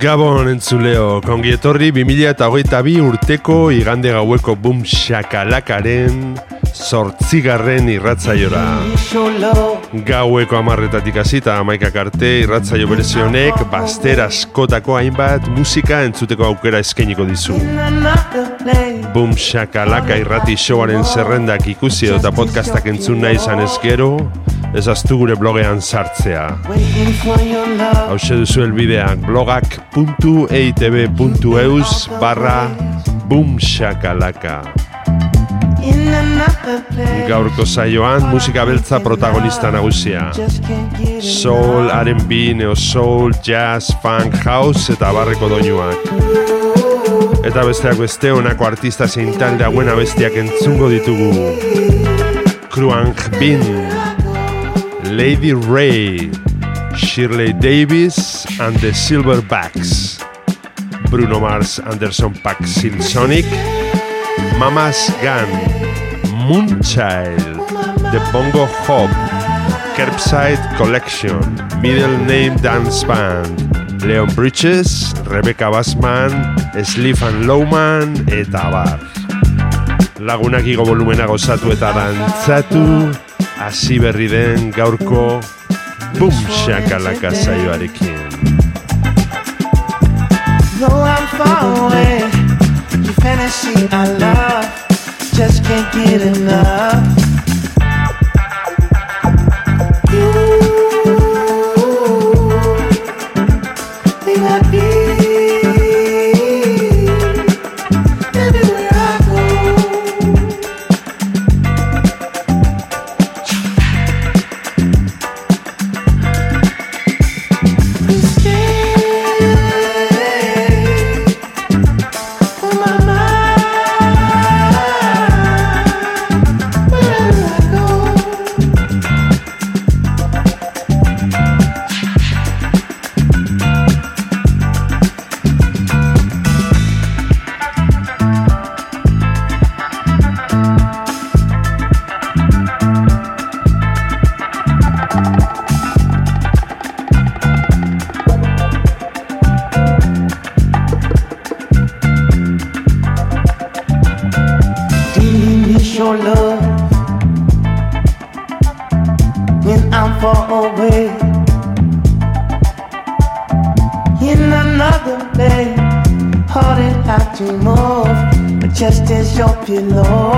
Gabon entzuleo, kongi etorri 2008 urteko igande gaueko boom shakalakaren sortzigarren irratzaiora. Gaueko amarretatik hasita amaikak arte irratzaio berezionek baster askotako hainbat musika entzuteko aukera eskainiko dizu. Boom shakalaka irrati showaren zerrendak ikusi eta podcastak entzun nahi izan ez ez aztu gure blogean sartzea. Hau duzu elbideak blogak.eitb.eus barra boomshakalaka. Gaurko saioan musika beltza protagonista nagusia. Soul, R&B, neo soul, jazz, funk, house eta barreko doinuak. Eta besteak beste honako artista zein talde hauen abestiak entzungo ditugu. Kruang Bin, Lady Ray, Shirley Davis and the Silverbacks, Bruno Mars, Anderson Paak, Silsonic, Mama's Gun, Moonchild, The Bongo Hop, Curbside Collection, Middle Name Dance Band, Leon Bridges, Rebecca Bassman, Sliff Lowman, eta bar. Lagunak igo volumena gozatu eta dantzatu, hasi berri den gaurko Boom Shakalaka saioarekin. Though I'm far away, your fantasy I love, just can't get enough. When I'm far away in another day. Heart it out to move, just as your pillow,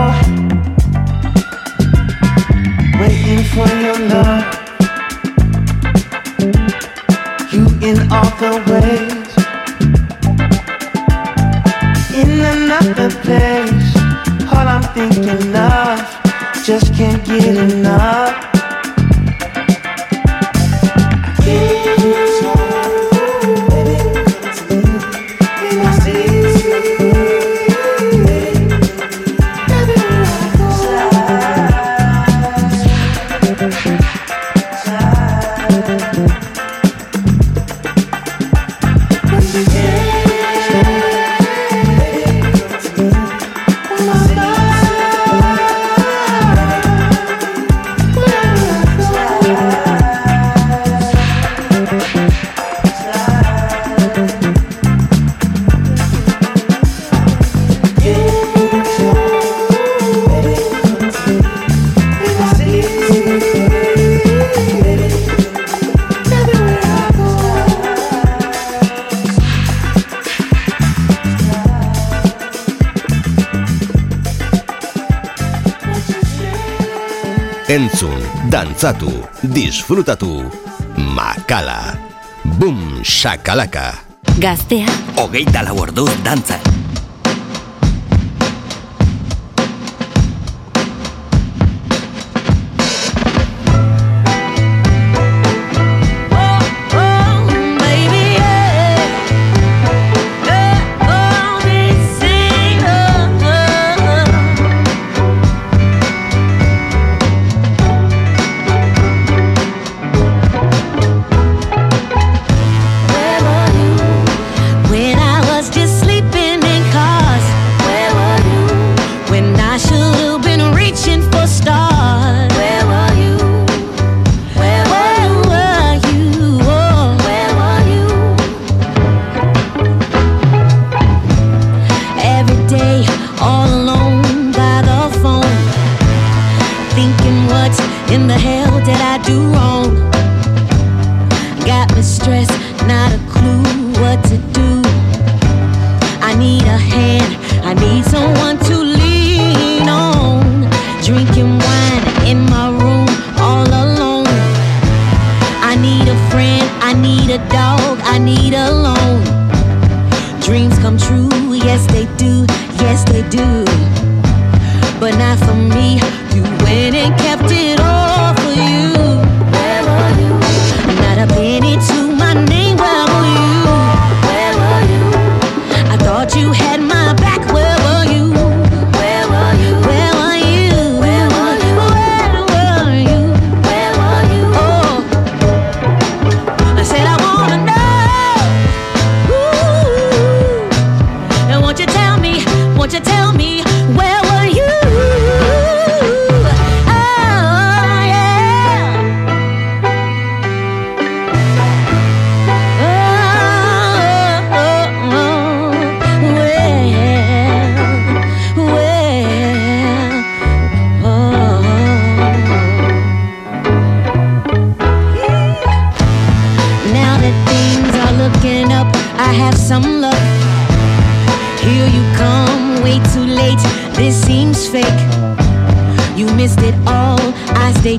waiting for your love. You in all the ways in another place. All I'm thinking of, just can't get enough. goza tú. Makala. Boom shakalaka. Gaztea. Hogeita lau ordu dantzan.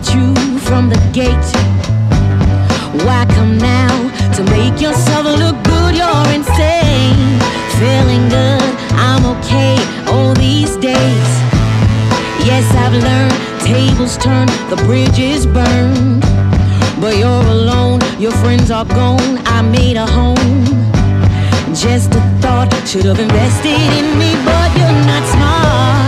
at you from the gate. Why come now to make yourself look good? You're insane. Feeling good, I'm okay all these days. Yes, I've learned tables turn, the bridge is burned. But you're alone, your friends are gone. I made a home. Just a thought, should have invested in me, but you're not smart.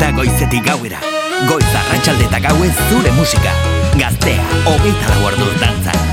da goizetik gauera. Goiz arratsalde eta gauez zure musika. Gaztea, hogeita lau ordu dantzak.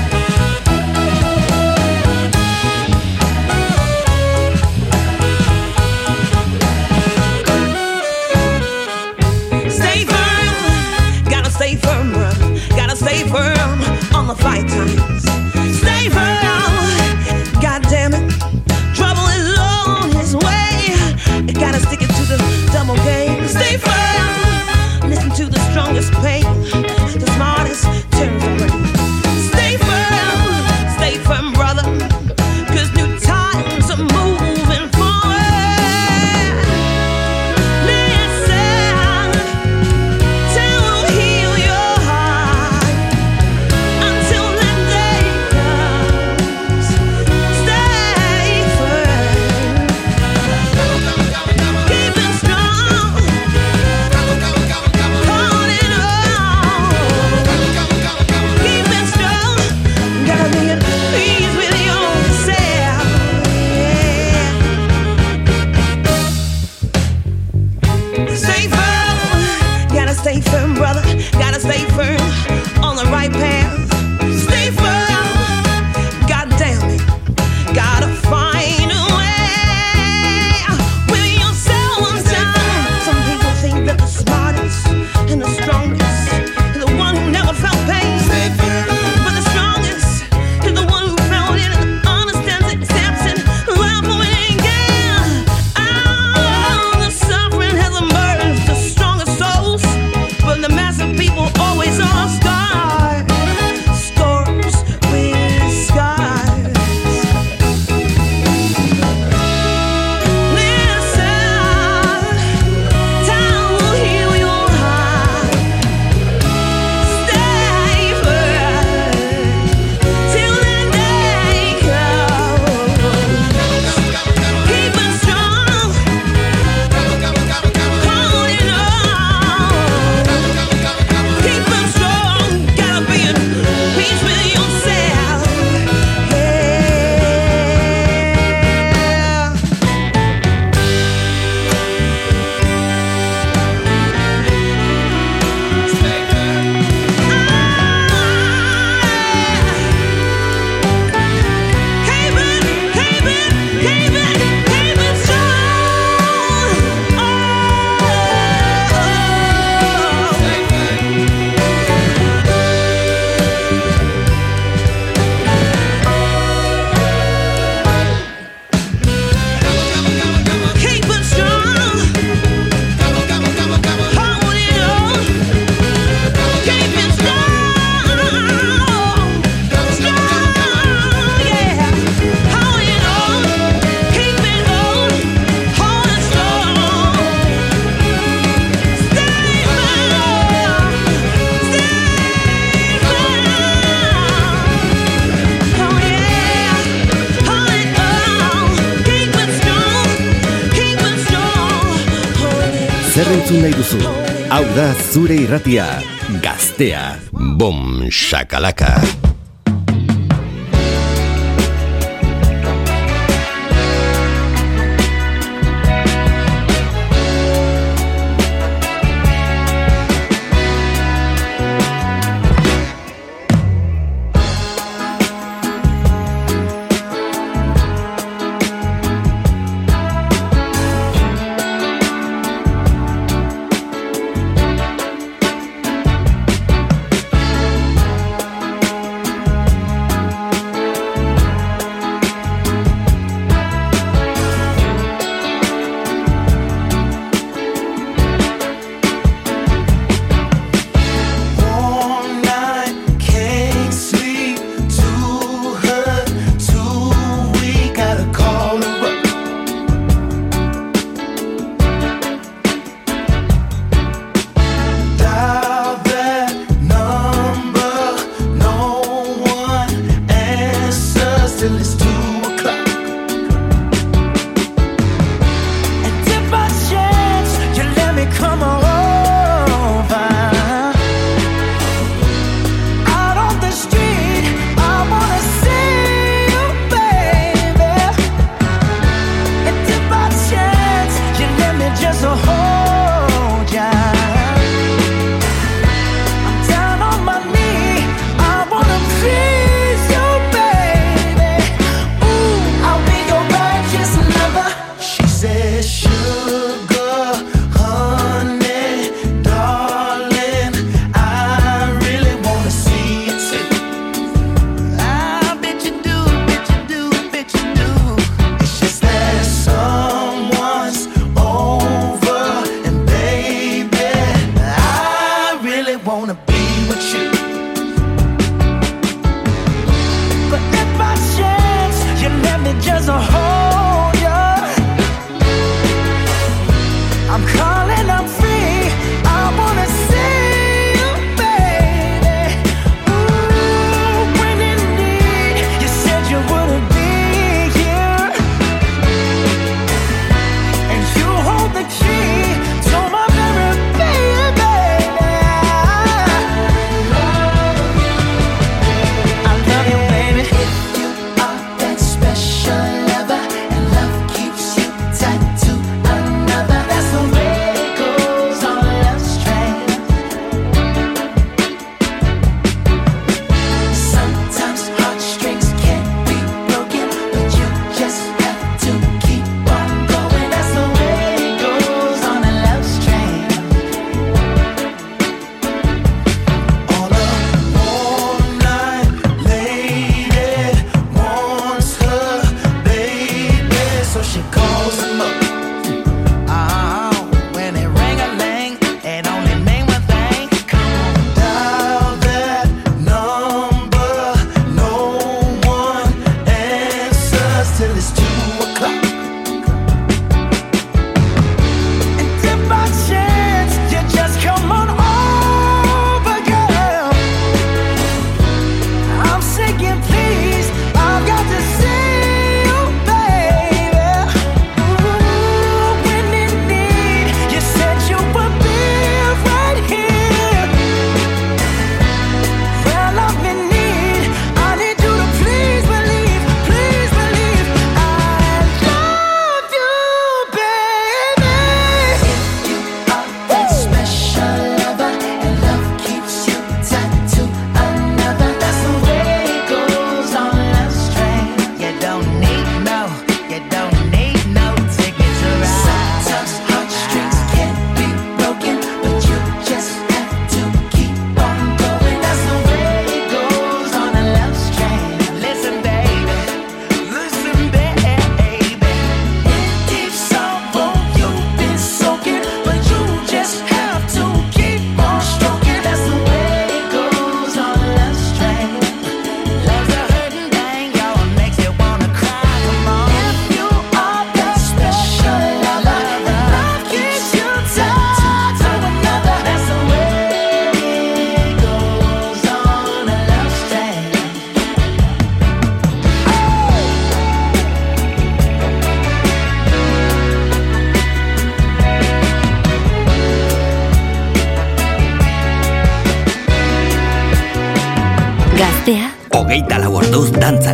Zer entzun nahi duzu? Hau da zure irratia, gaztea. Bom, shakalaka.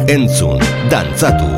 Entzun, dantzatu,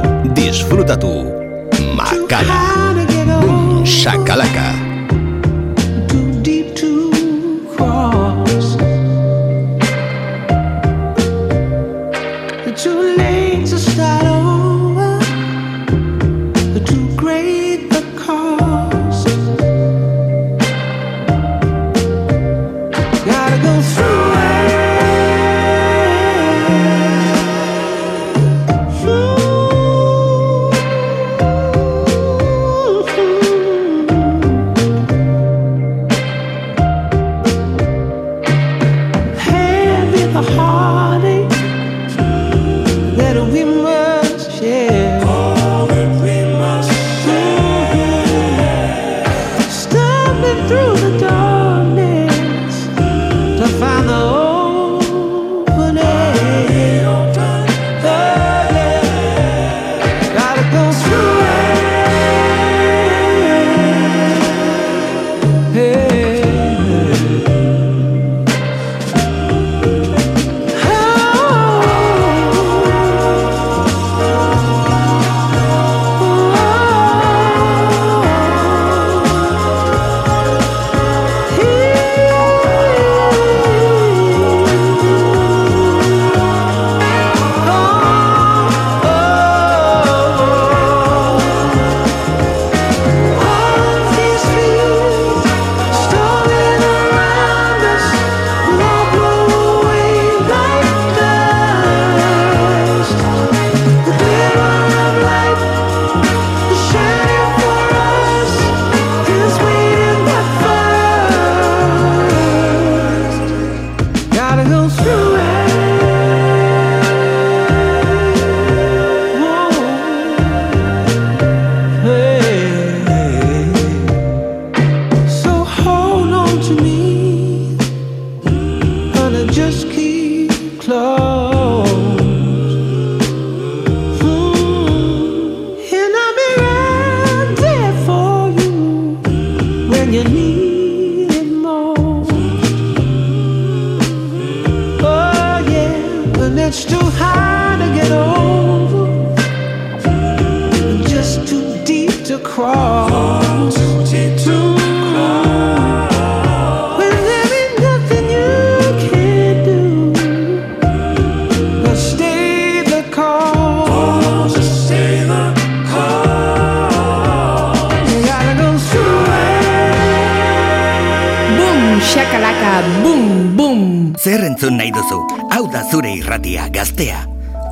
you need.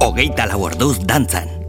Hogeita lau orduz dantzan.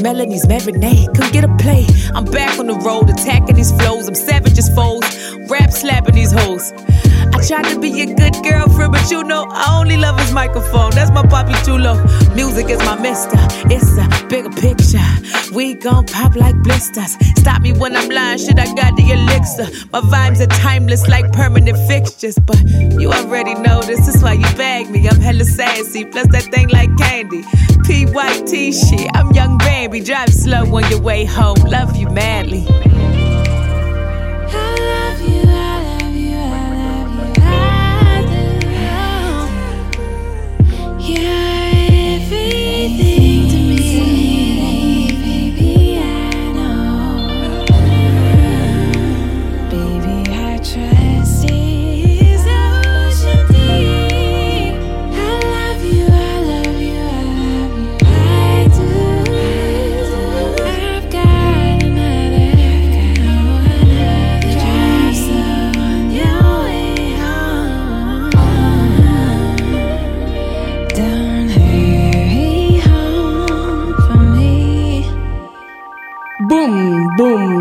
Melanie's marinade. Come get a play. I'm back on the road, attacking these flows. I'm savage as foes, rap slapping these hoes. Tried to be a good girlfriend, but you know I only love his microphone. That's my poppy chulo. Music is my mister. It's a bigger picture. We gon' pop like blisters. Stop me when I'm lying. Shit, I got the elixir. My vibes are timeless like permanent fixtures. But you already know this is why you bag me. I'm hella sassy. Plus that thing like candy. PYT shit. I'm young baby. Drive slow on your way home. Love you madly.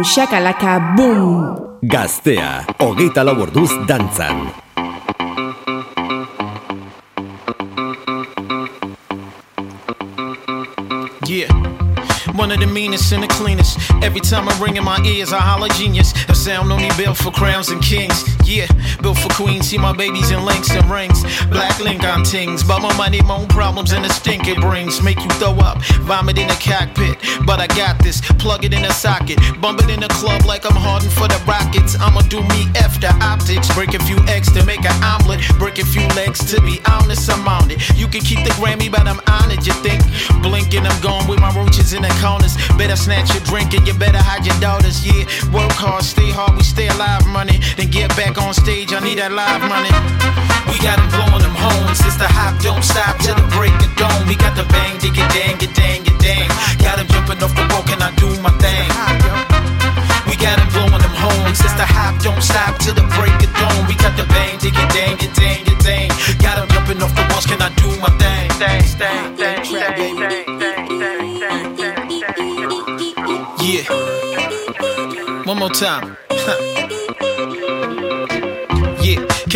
Shakalaka boom. Gaztea, hogeita laborduz dantzan. Yeah. One of the meanest and the cleanest. Every time I ring in my ears, I holler genius. A sound only built for crowns and kings. Yeah, built for queens. See my babies in links and rings. Black link on tings. But my money, my own problems, and the stink it brings. Make you throw up, vomit in the cockpit. But I got this. Plug it in a socket. Bump it in the club like I'm hardened for the Rockets. I'ma do me after optics. Break a few eggs to make an omelet. Break a few legs to be honest, I'm on it. You can keep the Grammy, but I'm on it. You think? Blinking, I'm gone with my roaches in the corners. Better snatch your drink and you better hide your daughters. Yeah, work hard, stay hard, we stay alive, money. Then get back on stage, I need that live money. We got them blowing them homes. It's the hop, don't stop till the break of dawn. We got the bang, dig it, dang, it, dang, it, dang. Got them jumping off the wall, can I do my thing? We got them blowing them homes. It's the hop, don't stop till the break of dawn. We got the bang, dig it, dang, it, dang, it, dang. Got them jumping off the walls, can I do my thing? Dang, dang, dang, dang, dang, dang, dang, dang, dang. Yeah. One more time.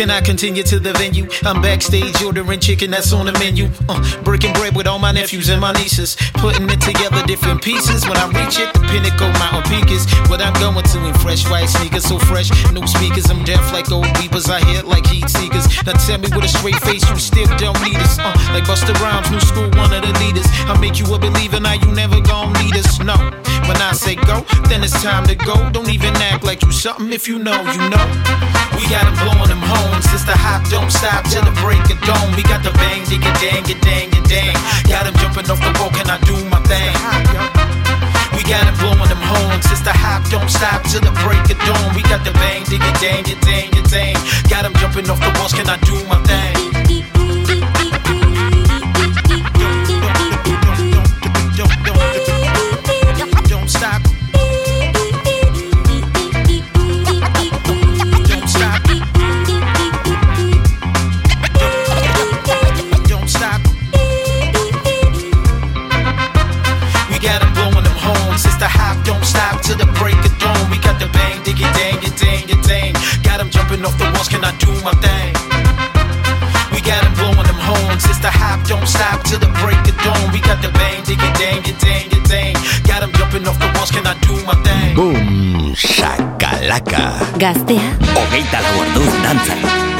Can I continue to the venue? I'm backstage ordering chicken that's on the menu. Uh, breaking bread with all my nephews and my nieces. Putting it together different pieces. When I reach it, the pinnacle mountain peak is what I'm going to in fresh white sneakers. So fresh, new speakers. I'm deaf like old beepers. I hear like heat seekers. Now tell me with a straight face, you still don't need us. Uh, like Busta Rhymes, new school, one of the leaders. I make you a believer, now you never gon' need us. No, when I say go, then it's time to go. Don't even act like you something if you know, you know. We got them blowing them homes. It's the hop, don't stop till the break of dawn. We got the bang, digga, dang, it, dang, it, dang. Got them jumping off the wall, can I do my thing? We got them blowing them horns. It's the hop, don't stop till the break of dawn. We got the bang, digga, dang, it, dang, it, dang. Got them jumping off the walls, can I do my thing? My thing? We got 'em blowing them horns. It's the hop, don't stop till the break of dawn. We got the bang, diggy, dang, it, dang, it, dang. Got 'em jumping off the walls, can I do my thing? Boom, shakalaka. Gaztea, Hogeita lau orduz dantzan.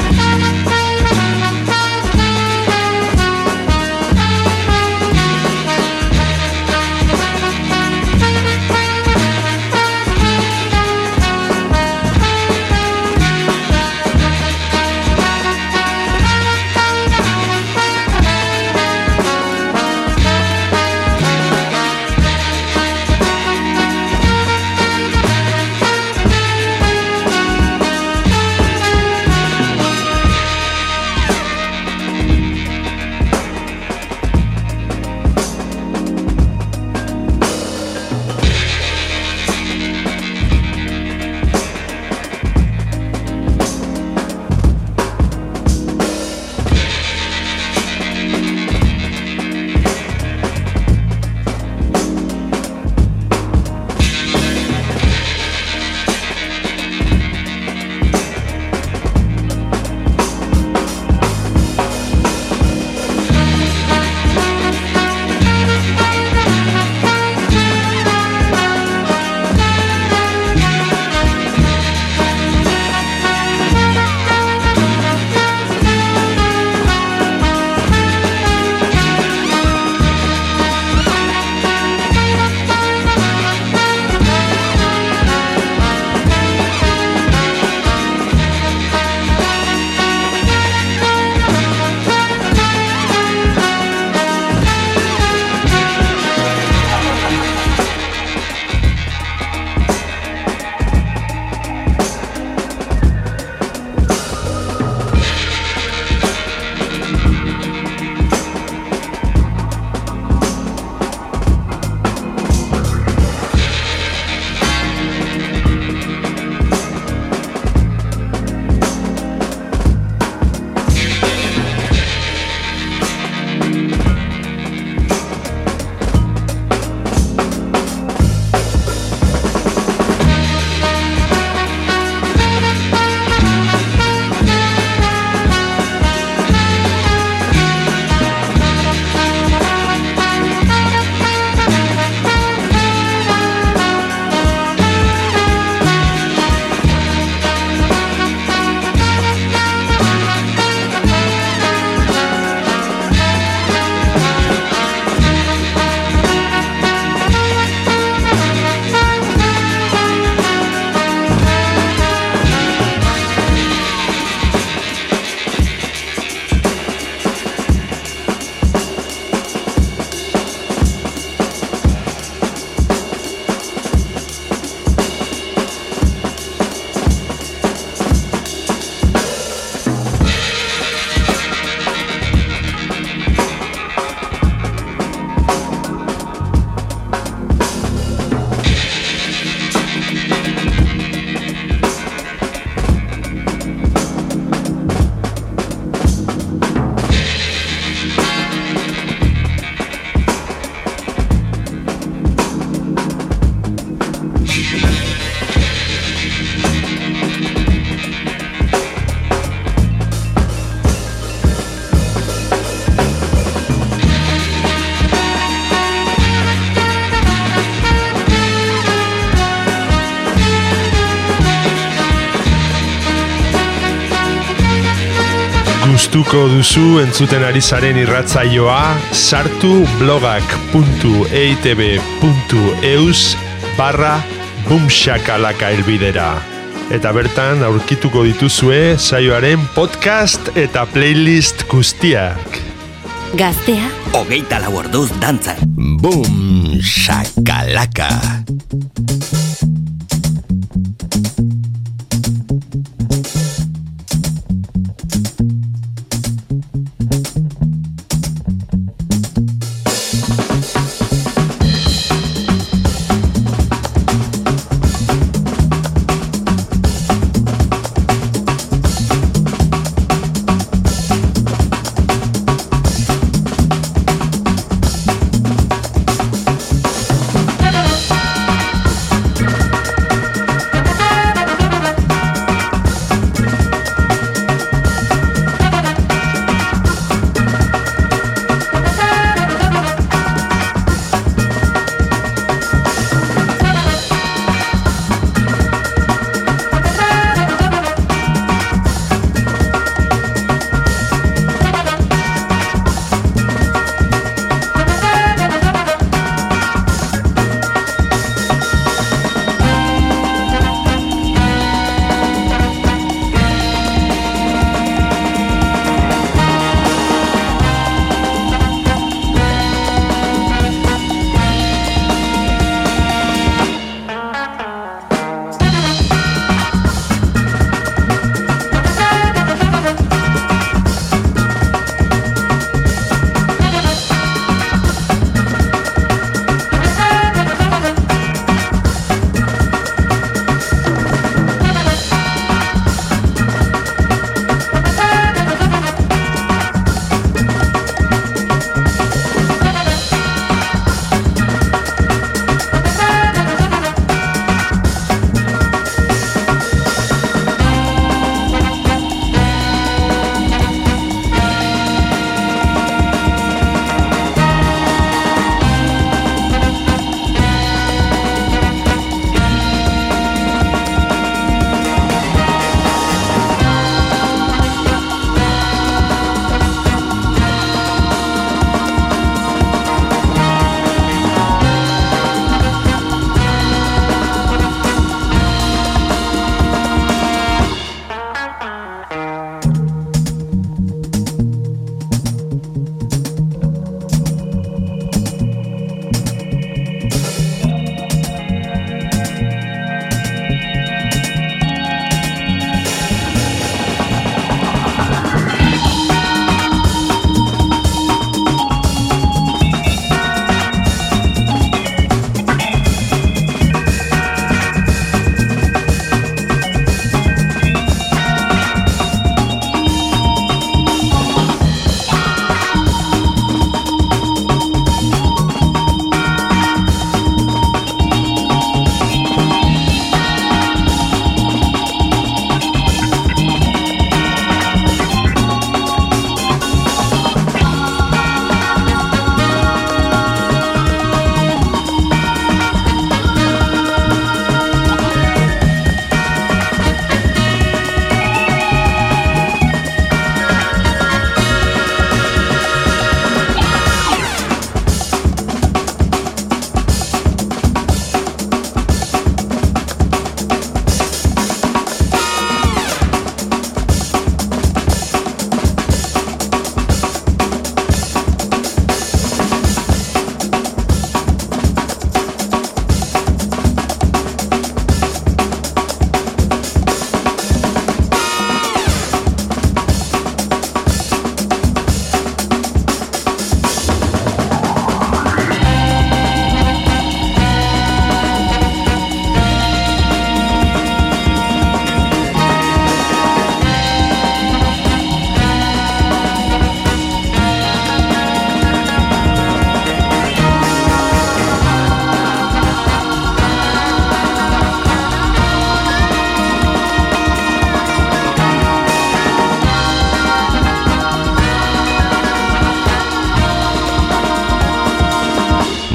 Gustuko duzu entzuten ari zaren irratzaioa sartu blogak.eitb.eus barra bumxakalaka elbidera. Eta bertan aurkituko dituzue saioaren podcast eta playlist guztiak. Gaztea. Hogeita lau orduz dantzan. Boom, shakalaka.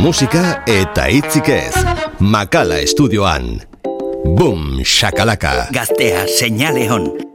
Musika eta hitzik ez. Makala estudioan. Boom, shakalaka. Gaztea, señale hon.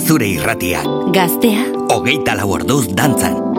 Zure irratia. Gaztea. Hogeita lau orduz dantzan.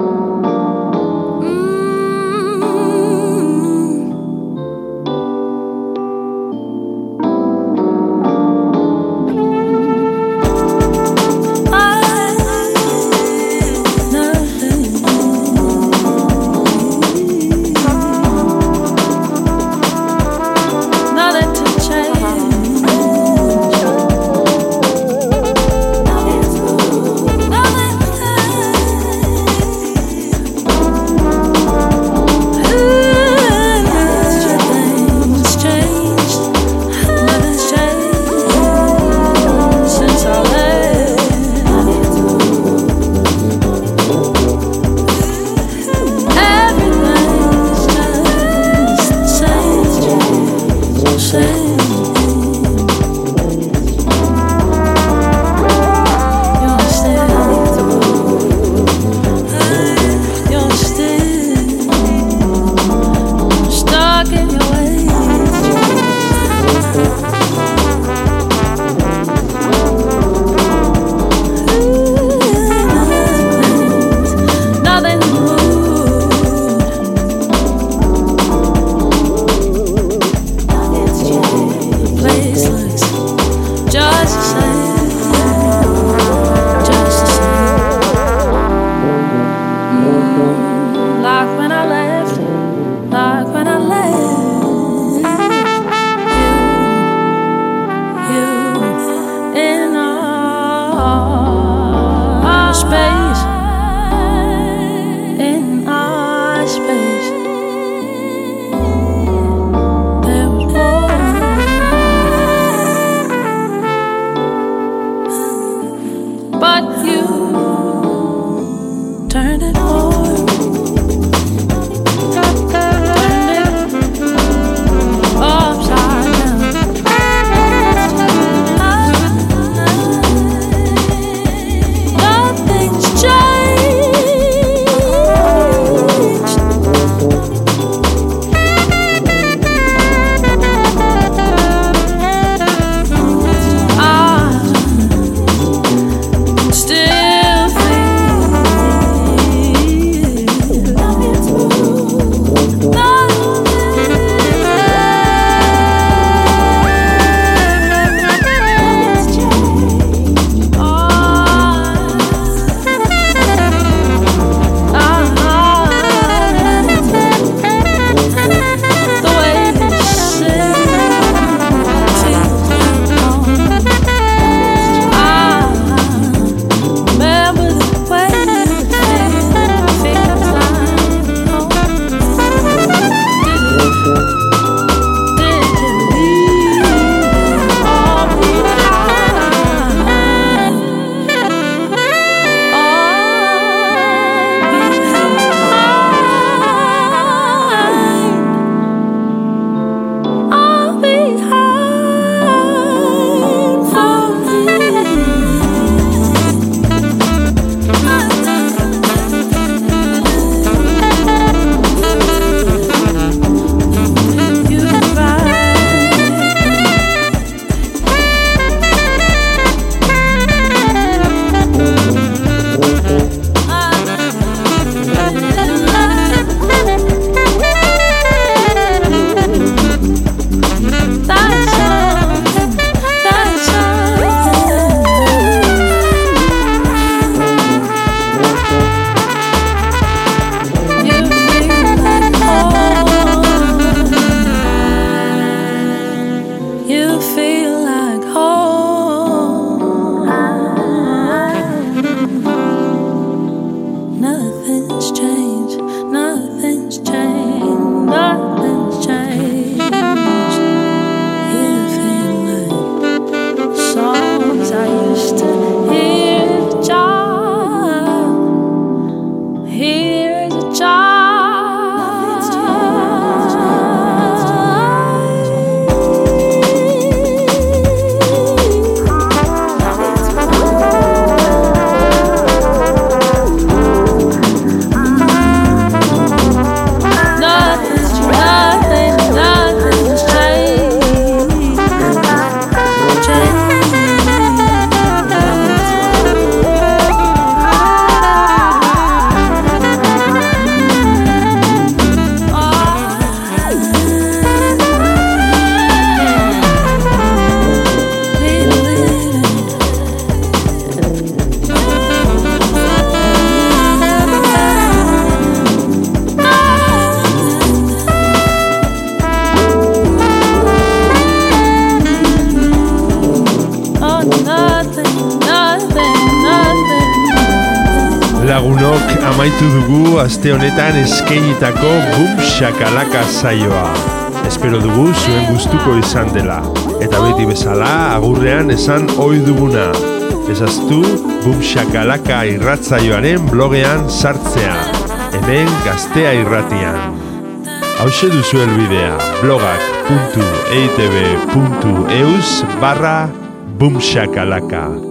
Amaitu dugu aste honetan eskeinitako bum shakalaka saioa. Espero dugu zuen gustuko izan dela. Eta beti bezala agurrean esan ohi duguna. Ezaztu bum shakalaka irratzaioaren blogean sartzea. Hemen gaztea irratian. Hau duzu elbidea blogak.eitb.eus barra bumshakalaka.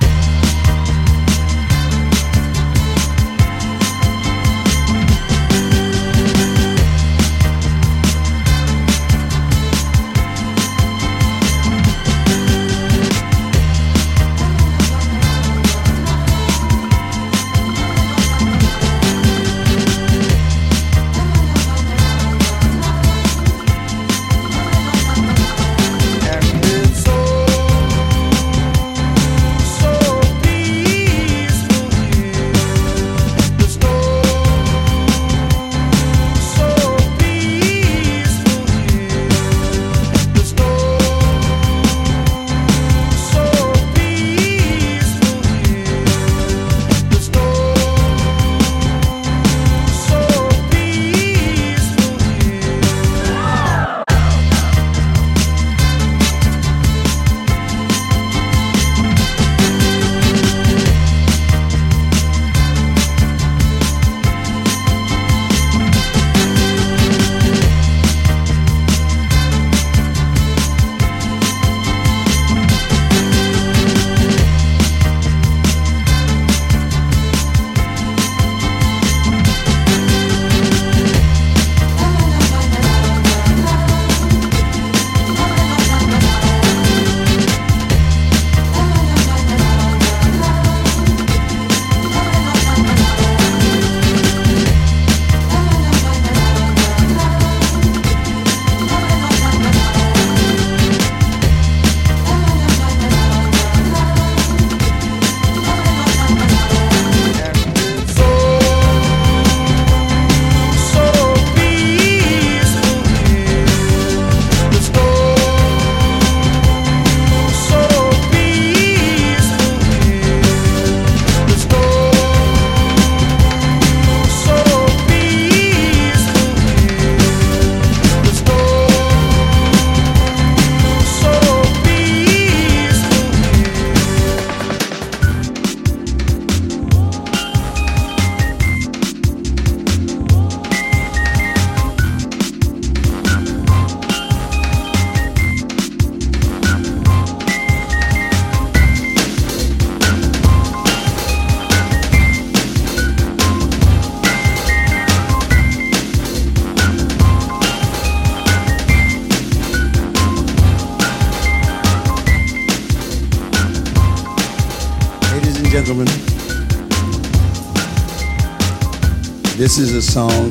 This is a song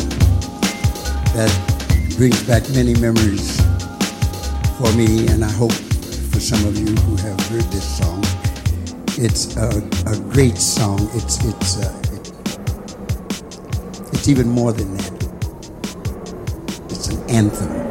that brings back many memories for me, and I hope for some of you who have heard this song. It's a, a great song. It's it's uh, it, it's even more than that. It's an anthem.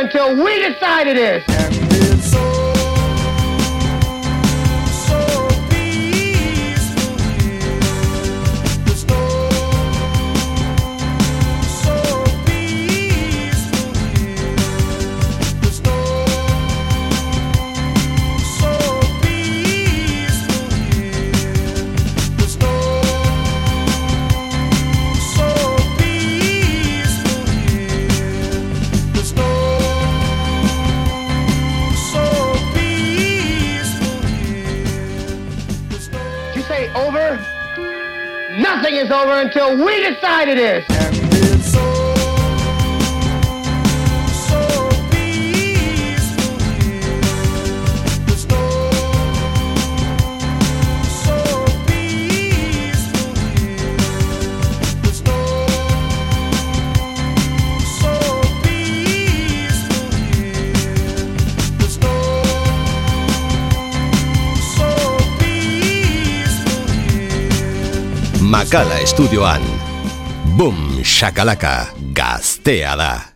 Until we decide it is. We decide it Makala estudioan. Boom, shakalaka, gaztea da.